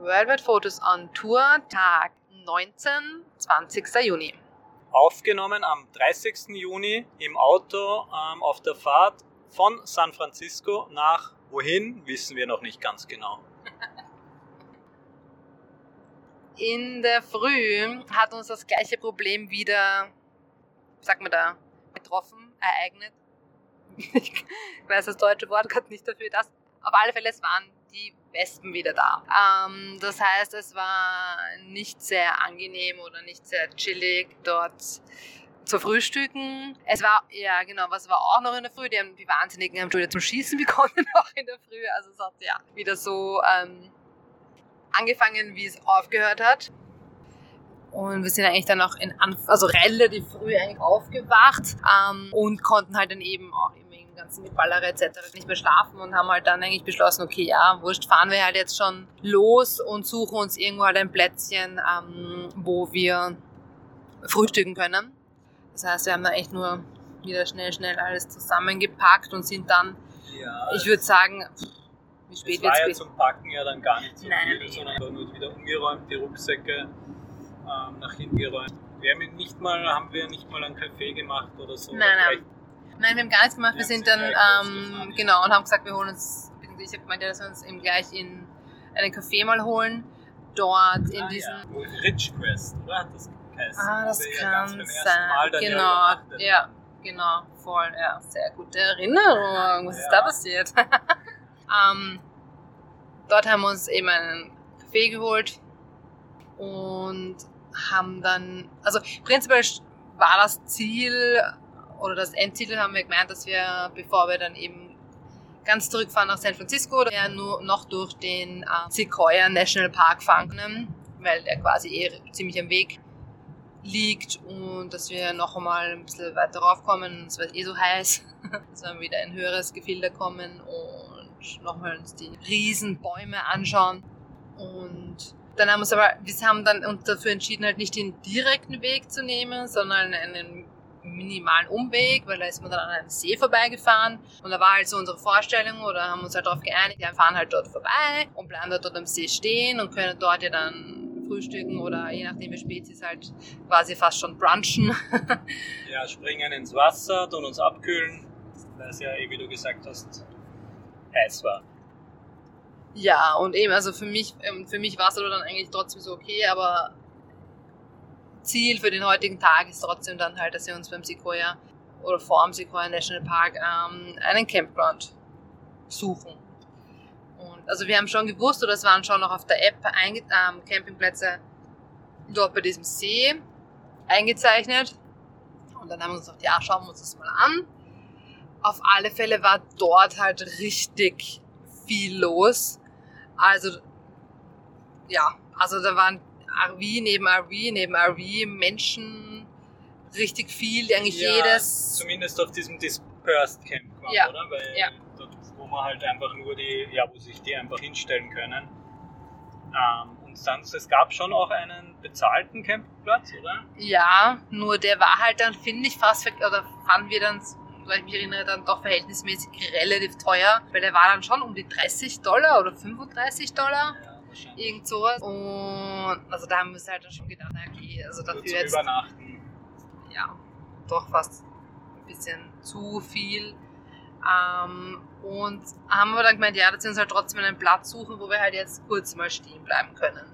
Worldwide Photos on Tour, Tag 19, 20. Juni. Aufgenommen am 30. Juni im Auto ähm, auf der Fahrt von San Francisco nach wohin, wissen wir noch nicht ganz genau. In der Früh hat uns das gleiche Problem wieder, wie sagt man da, getroffen, ereignet. Ich weiß das deutsche Wort gerade nicht dafür. Das. Auf alle Fälle, es waren die Wespen wieder da. Ähm, das heißt, es war nicht sehr angenehm oder nicht sehr chillig dort zu frühstücken. Es war, ja genau, was war auch noch in der Früh? Die, haben, die Wahnsinnigen haben schon wieder zum Schießen begonnen, auch in der Früh. Also es hat ja wieder so ähm, angefangen, wie es aufgehört hat. Und wir sind eigentlich dann auch in also relativ früh eigentlich aufgewacht ähm, und konnten halt dann eben auch im ganzen Geballere etc. nicht mehr schlafen und haben halt dann eigentlich beschlossen, okay, ja, wurscht, fahren wir halt jetzt schon los und suchen uns irgendwo halt ein Plätzchen, ähm, wo wir frühstücken können. Das heißt, wir haben da echt nur wieder schnell, schnell alles zusammengepackt und sind dann, ja, ich würde sagen, wie spät wird es? war ja zum Packen ja dann gar nicht so Nein, viel, sondern nur wieder umgeräumt, die Rucksäcke ähm, nach hinten geräumt. Wir haben nicht mal, haben wir nicht mal einen Kaffee gemacht oder so. Nein, nein. Nein, wir haben gar nichts gemacht. Wir sind dann, ähm, genau, und haben gesagt, wir holen uns, ich habe gemeint, dass wir uns eben gleich in einen Café mal holen. Dort in ah, diesen. Ja. Rich Quest, oder? Hat das geheißen? Ah, das kann sein. Genau, ja, genau, voll, ja. Sehr gute Erinnerung. Was ja. ist da passiert? ähm, dort haben wir uns eben einen Kaffee geholt und haben dann, also prinzipiell war das Ziel, oder das Endziel haben wir gemeint, dass wir, bevor wir dann eben ganz zurückfahren nach San Francisco, ja nur noch durch den äh, Sequoia National Park fahren können, weil der quasi eh ziemlich am Weg liegt und dass wir noch einmal ein bisschen weiter raufkommen. Es wird eh so heiß, dass wir wieder in ein höheres Gefilde kommen und nochmal uns die Riesenbäume anschauen. Und dann haben wir uns aber, wir haben dann uns dafür entschieden, halt nicht den direkten Weg zu nehmen, sondern einen minimalen Umweg, weil da ist man dann an einem See vorbeigefahren und da war halt so unsere Vorstellung oder haben uns halt darauf geeinigt, wir fahren halt dort vorbei und bleiben dort am See stehen und können dort ja dann frühstücken oder je nachdem wie spät es ist halt quasi fast schon brunchen. ja, springen ins Wasser, tun uns abkühlen, weil es ja, eh, wie du gesagt hast, heiß war. Ja, und eben, also für mich, ähm, für mich war es dann eigentlich trotzdem so okay, aber Ziel für den heutigen Tag ist trotzdem dann halt, dass wir uns beim Sequoia oder vor dem Sequoia National Park ähm, einen Campground suchen. Und also wir haben schon gewusst, oder es waren schon noch auf der App ähm, Campingplätze dort bei diesem See eingezeichnet. Und dann haben wir uns gesagt, ja, schauen wir uns das mal an. Auf alle Fälle war dort halt richtig viel los. Also, ja, also da waren RV neben RV neben RV, Menschen, richtig viel, eigentlich ja, jedes. Zumindest auf diesem Dispersed Camp, ja. oder? Weil ja. dort, wo man halt einfach nur die, ja, wo sich die einfach hinstellen können. Ähm, und sonst, es gab schon auch einen bezahlten Campingplatz, oder? Ja, nur der war halt dann, finde ich, fast, oder fanden wir dann, weil ich mich erinnere, dann doch verhältnismäßig relativ teuer, weil der war dann schon um die 30 Dollar oder 35 Dollar. Ja Irgend sowas. Und also da haben wir halt schon gedacht, okay, also dafür Nur jetzt. Übernachten. Ja, doch fast ein bisschen zu viel. Ähm, und haben wir dann gemeint, ja, dass wir uns halt trotzdem einen Platz suchen, wo wir halt jetzt kurz mal stehen bleiben können.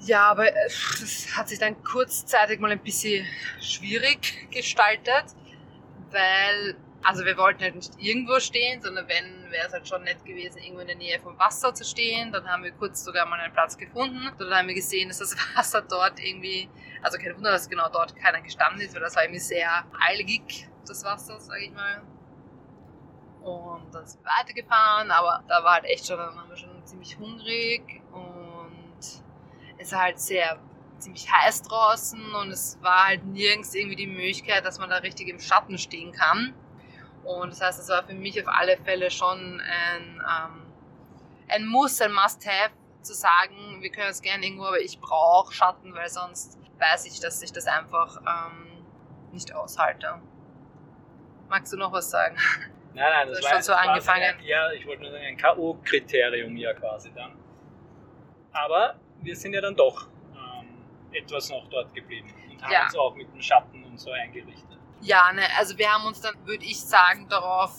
Ja, aber äh, das hat sich dann kurzzeitig mal ein bisschen schwierig gestaltet, weil also wir wollten halt nicht irgendwo stehen, sondern wenn, wäre es halt schon nett gewesen, irgendwo in der Nähe vom Wasser zu stehen. Dann haben wir kurz sogar mal einen Platz gefunden. Dann haben wir gesehen, dass das Wasser dort irgendwie, also kein Wunder, dass genau dort keiner gestanden ist, weil das war irgendwie sehr heilgig, das Wasser, sage ich mal. Und dann sind wir weitergefahren, aber da war halt echt schon, dann waren wir schon ziemlich hungrig und es war halt sehr ziemlich heiß draußen und es war halt nirgends irgendwie die Möglichkeit, dass man da richtig im Schatten stehen kann. Und das heißt, es war für mich auf alle Fälle schon ein, ähm, ein Muss, ein Must-Have, zu sagen, wir können es gerne irgendwo, aber ich brauche Schatten, weil sonst weiß ich, dass ich das einfach ähm, nicht aushalte. Magst du noch was sagen? Nein, nein, das, das war schon so angefangen. Ein, ja, ich wollte nur sagen, ein K.O.-Kriterium ja quasi dann. Aber wir sind ja dann doch ähm, etwas noch dort geblieben und haben Ja. uns auch mit dem Schatten und so eingerichtet. Ja, ne, also wir haben uns dann, würde ich sagen, darauf.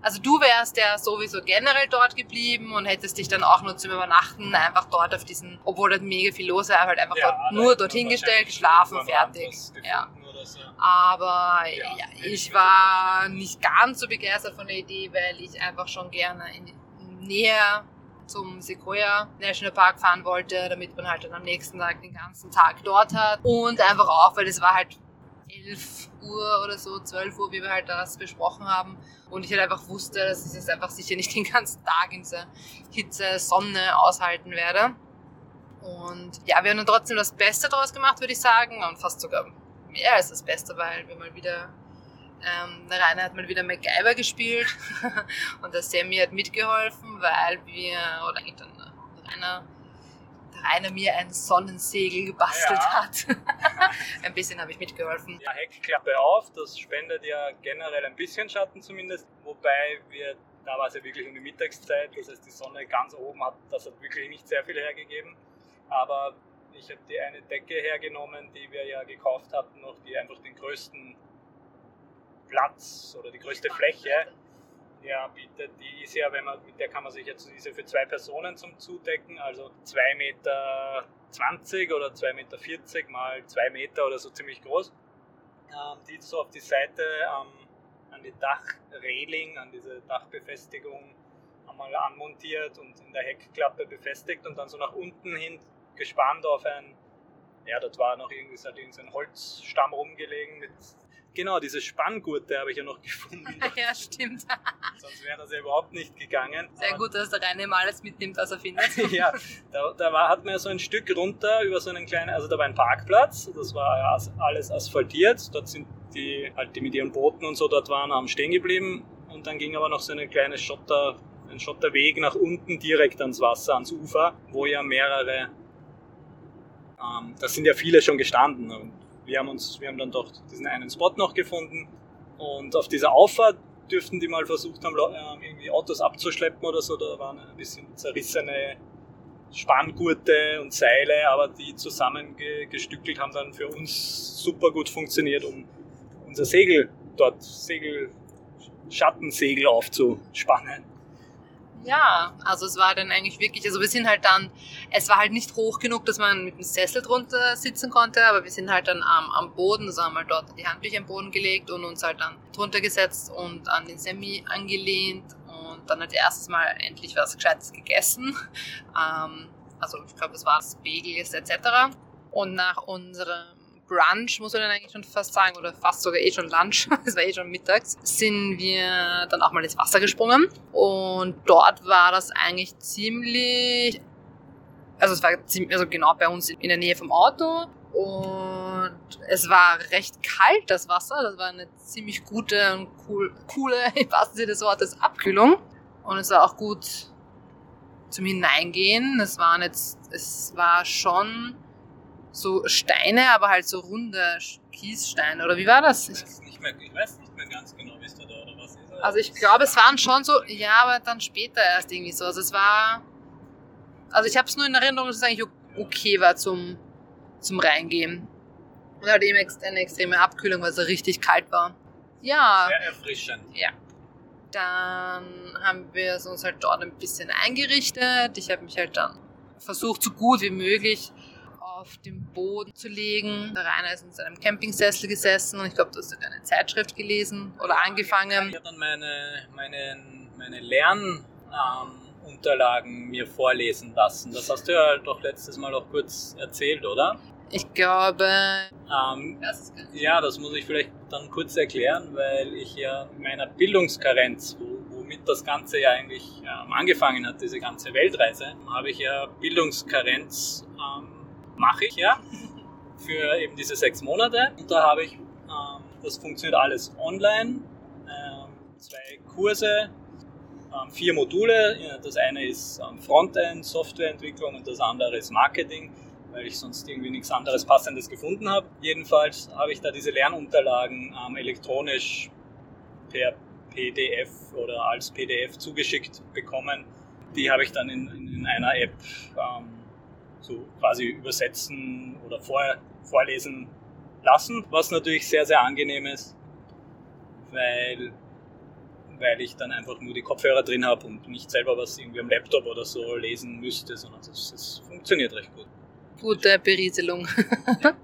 Also du wärst ja sowieso generell dort geblieben und hättest dich dann auch nur zum Übernachten einfach dort auf diesen, obwohl dort mega viel los war, halt einfach Ja, dort nur dorthin gestellt, geschlafen, fertig. Ja. so. Aber Ja, ja, ich war nicht ganz so begeistert von der Idee, weil ich einfach schon gerne in näher zum Sequoia National Park fahren wollte, damit man halt dann am nächsten Tag den ganzen Tag dort hat. Und einfach auch, weil es war halt 11 Uhr oder so, 12 Uhr, wie wir halt das besprochen haben. Und ich halt einfach wusste, dass ich es einfach sicher nicht den ganzen Tag in dieser Hitze, Sonne aushalten werde. Und ja, wir haben dann trotzdem das Beste daraus gemacht, würde ich sagen. Und fast sogar mehr als das Beste, weil wir mal wieder, ähm, Rainer hat mal wieder MacGyver gespielt und der Sammy hat mitgeholfen, weil wir, oder eigentlich dann der Rainer, der Rainer mir ein Sonnensegel gebastelt Ja. hat. ein bisschen habe ich mitgeholfen. Ja, Heckklappe auf, das spendet ja generell ein bisschen Schatten zumindest, wobei wir, da war es ja wirklich um die Mittagszeit, das heißt die Sonne ganz oben hat, das hat wirklich nicht sehr viel hergegeben, aber ich habe die eine Decke hergenommen, die wir ja gekauft hatten, noch die einfach den größten Platz oder die größte Fläche ja, bietet. Die ist ja, wenn man, mit der kann man sich jetzt, die ist ja für zwei Personen zum Zudecken, also 2,20 Meter oder 2,40 Meter mal 2 Meter oder so ziemlich groß. Ähm, die so auf die Seite ähm, an die Dachreling, an diese Dachbefestigung einmal anmontiert und in der Heckklappe befestigt und dann so nach unten hin gespannt auf ein, ja, dort war noch irgendwie so ein Holzstamm rumgelegen mit, genau, diese Spanngurte habe ich ja noch gefunden. ja, stimmt. Sonst wäre das ja überhaupt nicht gegangen. Sehr gut, dass der Rainer immer alles mitnimmt, was er findet. ja, da, da war, hat man ja so ein Stück runter über so einen kleinen, also da war ein Parkplatz, das war ja alles asphaltiert, dort sind die, halt die mit ihren Booten und so dort waren, haben stehen geblieben und dann ging aber noch so eine kleine Schotter, ein Schotterweg nach unten direkt ans Wasser, ans Ufer, wo ja mehrere, ähm, da sind ja viele schon gestanden und wir haben uns, wir haben dann doch diesen einen Spot noch gefunden und auf dieser Auffahrt dürften die mal versucht haben, ähm, irgendwie Autos abzuschleppen oder so. Da waren ein bisschen zerrissene Spanngurte und Seile, aber die zusammengestückelt haben dann für uns super gut funktioniert, um unser Segel dort, Segel, Schattensegel aufzuspannen. Ja, also es war dann eigentlich wirklich, also wir sind halt dann, es war halt nicht hoch genug, dass man mit dem Sessel drunter sitzen konnte, aber wir sind halt dann am, am Boden, also haben halt dort die Handtücher am Boden gelegt und uns halt dann drunter gesetzt und an den Semi angelehnt und dann halt erstes Mal endlich was Gescheites gegessen. Ähm, also ich glaube, es war Bagels etc. Und nach unserem Brunch, muss man dann eigentlich schon fast sagen, oder fast sogar eh schon Lunch, es war eh schon mittags, sind wir dann auch mal ins Wasser gesprungen. Und dort war das eigentlich ziemlich, also es war ziemlich, also genau bei uns in der Nähe vom Auto. Und es war recht kalt, das Wasser. Das war eine ziemlich gute und cool, coole, im wahrsten Sinne des Wortes, Abkühlung. Und es war auch gut zum Hineingehen. Es waren jetzt, es war schon so Steine, aber halt so runde Kiessteine. Oder wie war das? Ich weiß nicht mehr, ich weiß nicht mehr ganz genau, wie es da oder was ist. Also ich glaube, es waren schon so, ja, aber dann später erst irgendwie so. Also es war, also ich habe es nur in Erinnerung, dass es eigentlich okay war zum, zum Reingehen. Und halt eben eine extreme Abkühlung, weil es richtig kalt war. Ja, Sehr erfrischend. dann haben wir es uns halt dort ein bisschen eingerichtet. Ich habe mich halt dann versucht, so gut wie möglich auf den Boden zu legen. Der Rainer ist in seinem Campingsessel gesessen und ich glaube, du hast eine Zeitschrift gelesen oder Ich angefangen. habe dann meine, meine, meine Lernunterlagen mir vorlesen lassen. Das hast du ja doch letztes Mal auch kurz erzählt, oder? Ich glaube, Ähm, das ja, das muss ich vielleicht dann kurz erklären, weil ich ja in meiner Bildungskarenz, wo, womit das Ganze ja eigentlich ähm, angefangen hat, diese ganze Weltreise, habe ich ja Bildungskarenz, ähm, mache ich ja, für eben diese sechs Monate. Und da habe ich, ähm, das funktioniert alles online, ähm, zwei Kurse, ähm, vier Module. Das eine ist ähm, Frontend, Softwareentwicklung und das andere ist Marketing weil ich sonst irgendwie nichts anderes Passendes gefunden habe. Jedenfalls habe ich da diese Lernunterlagen ähm, elektronisch per PDF oder als PDF zugeschickt bekommen. Die habe ich dann in, in, in einer App ähm, so quasi übersetzen oder vor, vorlesen lassen, was natürlich sehr, sehr angenehm ist, weil, weil ich dann einfach nur die Kopfhörer drin habe und nicht selber was irgendwie am Laptop oder so lesen müsste, sondern das, das funktioniert recht gut. Gute Berieselung. Ja.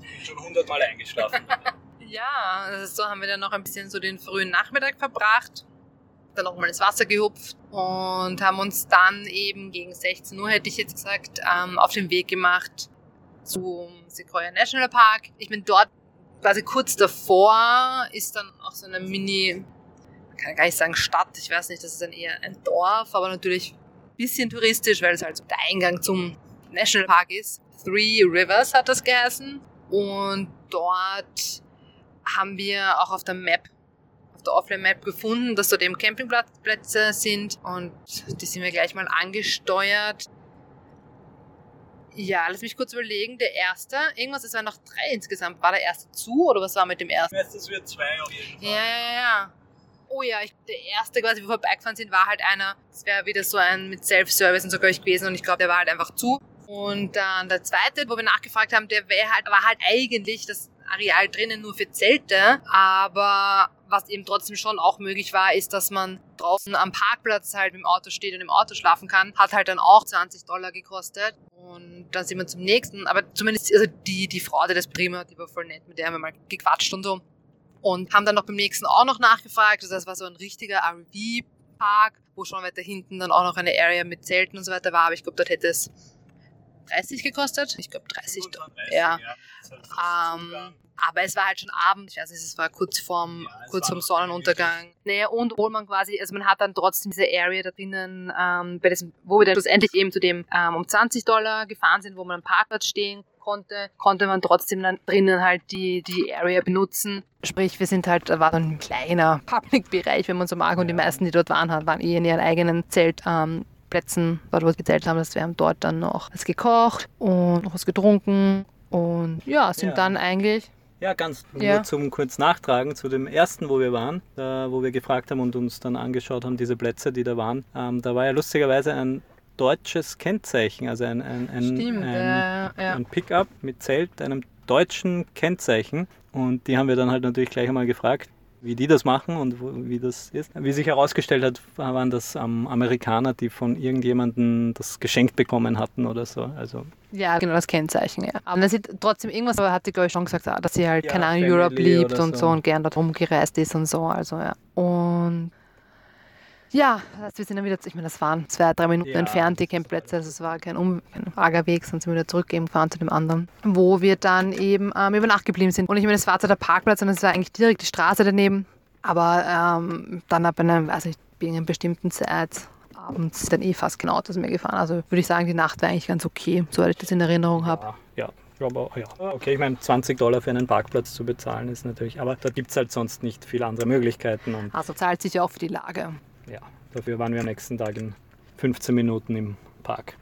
Ich bin schon hundertmal eingeschlafen. ja, so haben wir dann noch ein bisschen so den frühen Nachmittag verbracht dann nochmal ins Wasser gehupft und haben uns dann eben gegen 16 Uhr, hätte ich jetzt gesagt, ähm, auf den Weg gemacht zum Sequoia National Park. Ich bin dort quasi kurz davor, ist dann auch so eine Mini, kann gar nicht sagen Stadt, ich weiß nicht, das ist dann eher ein Dorf, aber natürlich ein bisschen touristisch, weil es halt so der Eingang zum National Park ist. Three Rivers hat das geheißen und dort haben wir auch auf der Map auf der Offline-Map gefunden, dass dort eben Campingplätze sind und die sind wir gleich mal angesteuert. Ja, lass mich kurz überlegen. Der erste, irgendwas, es waren noch drei insgesamt. War der erste zu oder was war mit dem ersten? Ich weiß, es wird zwei auf jeden Fall. Ja, ja, ja. Oh ja, ich, der erste quasi, wo wir vorbeigefahren sind, war halt einer, das wäre wieder so ein mit Self-Service und so glaube ich gewesen und ich glaube, der war halt einfach zu. Und dann der zweite, wo wir nachgefragt haben, der wäre halt, war halt eigentlich das Areal drinnen nur für Zelte, aber was eben trotzdem schon auch möglich war, ist, dass man draußen am Parkplatz halt dem Auto steht und im Auto schlafen kann. Hat halt dann auch 20 Dollar gekostet. Und dann sind wir zum nächsten. Aber zumindest also die, die Frau, die Prima, die war voll nett, mit der haben wir mal gequatscht und so. Und haben dann noch beim nächsten auch noch nachgefragt. Also das war so ein richtiger RV-Park, wo schon weiter hinten dann auch noch eine Area mit Zelten und so weiter war. Aber ich glaube, dort hätte es 30 gekostet. Ich glaube 30. 35, ja. ja. Ähm, aber es war halt schon Abend, ich weiß nicht, es war kurz vorm, ja, kurz vorm Sonnenuntergang. Naja, und obwohl man quasi, also man hat dann trotzdem diese Area da drinnen, ähm, bei diesem, wo wir dann schlussendlich eben zu dem ähm, um 20 Dollar gefahren sind, wo man am Parkplatz stehen konnte, konnte man trotzdem dann drinnen halt die, die Area benutzen. Sprich, wir sind halt, da war so ein kleiner Public-Bereich, wenn man so mag, und die meisten, die dort waren, waren eh in ihren eigenen Zelt. Ähm, Plätzen, dort wo wir gezählt haben, dass wir haben dort dann noch was gekocht und noch was getrunken und ja, sind ja. dann eigentlich ja, ganz ja. nur zum kurz Nachtragen zu dem ersten, wo wir waren, da, wo wir gefragt haben und uns dann angeschaut haben, diese Plätze, die da waren. Ähm, da war ja lustigerweise ein deutsches Kennzeichen, also ein, ein, ein, Stimmt, ein, äh, ja. ein Pickup mit Zelt, einem deutschen Kennzeichen. Und die haben wir dann halt natürlich gleich einmal gefragt, wie die das machen und wie das ist. Wie sich herausgestellt hat, waren das ähm, Amerikaner, die von irgendjemandem das geschenkt bekommen hatten oder so. Also ja, genau, das Kennzeichen, ja. Aber sie trotzdem irgendwas, aber hat sie, glaube ich, schon gesagt, dass sie halt, ja, keine Ahnung, Europe liebt und so. so und gern dort rumgereist ist und so, also ja. Und ja, also wir sind dann wieder, ich meine, das waren zwei, drei Minuten ja. entfernt, die Campplätze, also es war kein, um, kein arger Weg, sonst sind wir wieder zurückgefahren zu dem anderen, wo wir dann eben ähm, über Nacht geblieben sind. Und ich meine, es war zwar der Parkplatz und es war eigentlich direkt die Straße daneben, aber ähm, dann ab einer, weiß ich, wegen einer bestimmten Zeit abends dann eh fast genau das mir gefahren. Also würde ich sagen, die Nacht war eigentlich ganz okay, soweit ich das in Erinnerung habe. Ja, ja. Aber, ja. Okay, ich meine, 20 Dollar für einen Parkplatz zu bezahlen ist natürlich, aber da gibt es halt sonst nicht viele andere Möglichkeiten. Also zahlt sich ja auch für die Lage ja, dafür waren wir am nächsten Tag in 15 Minuten im Park.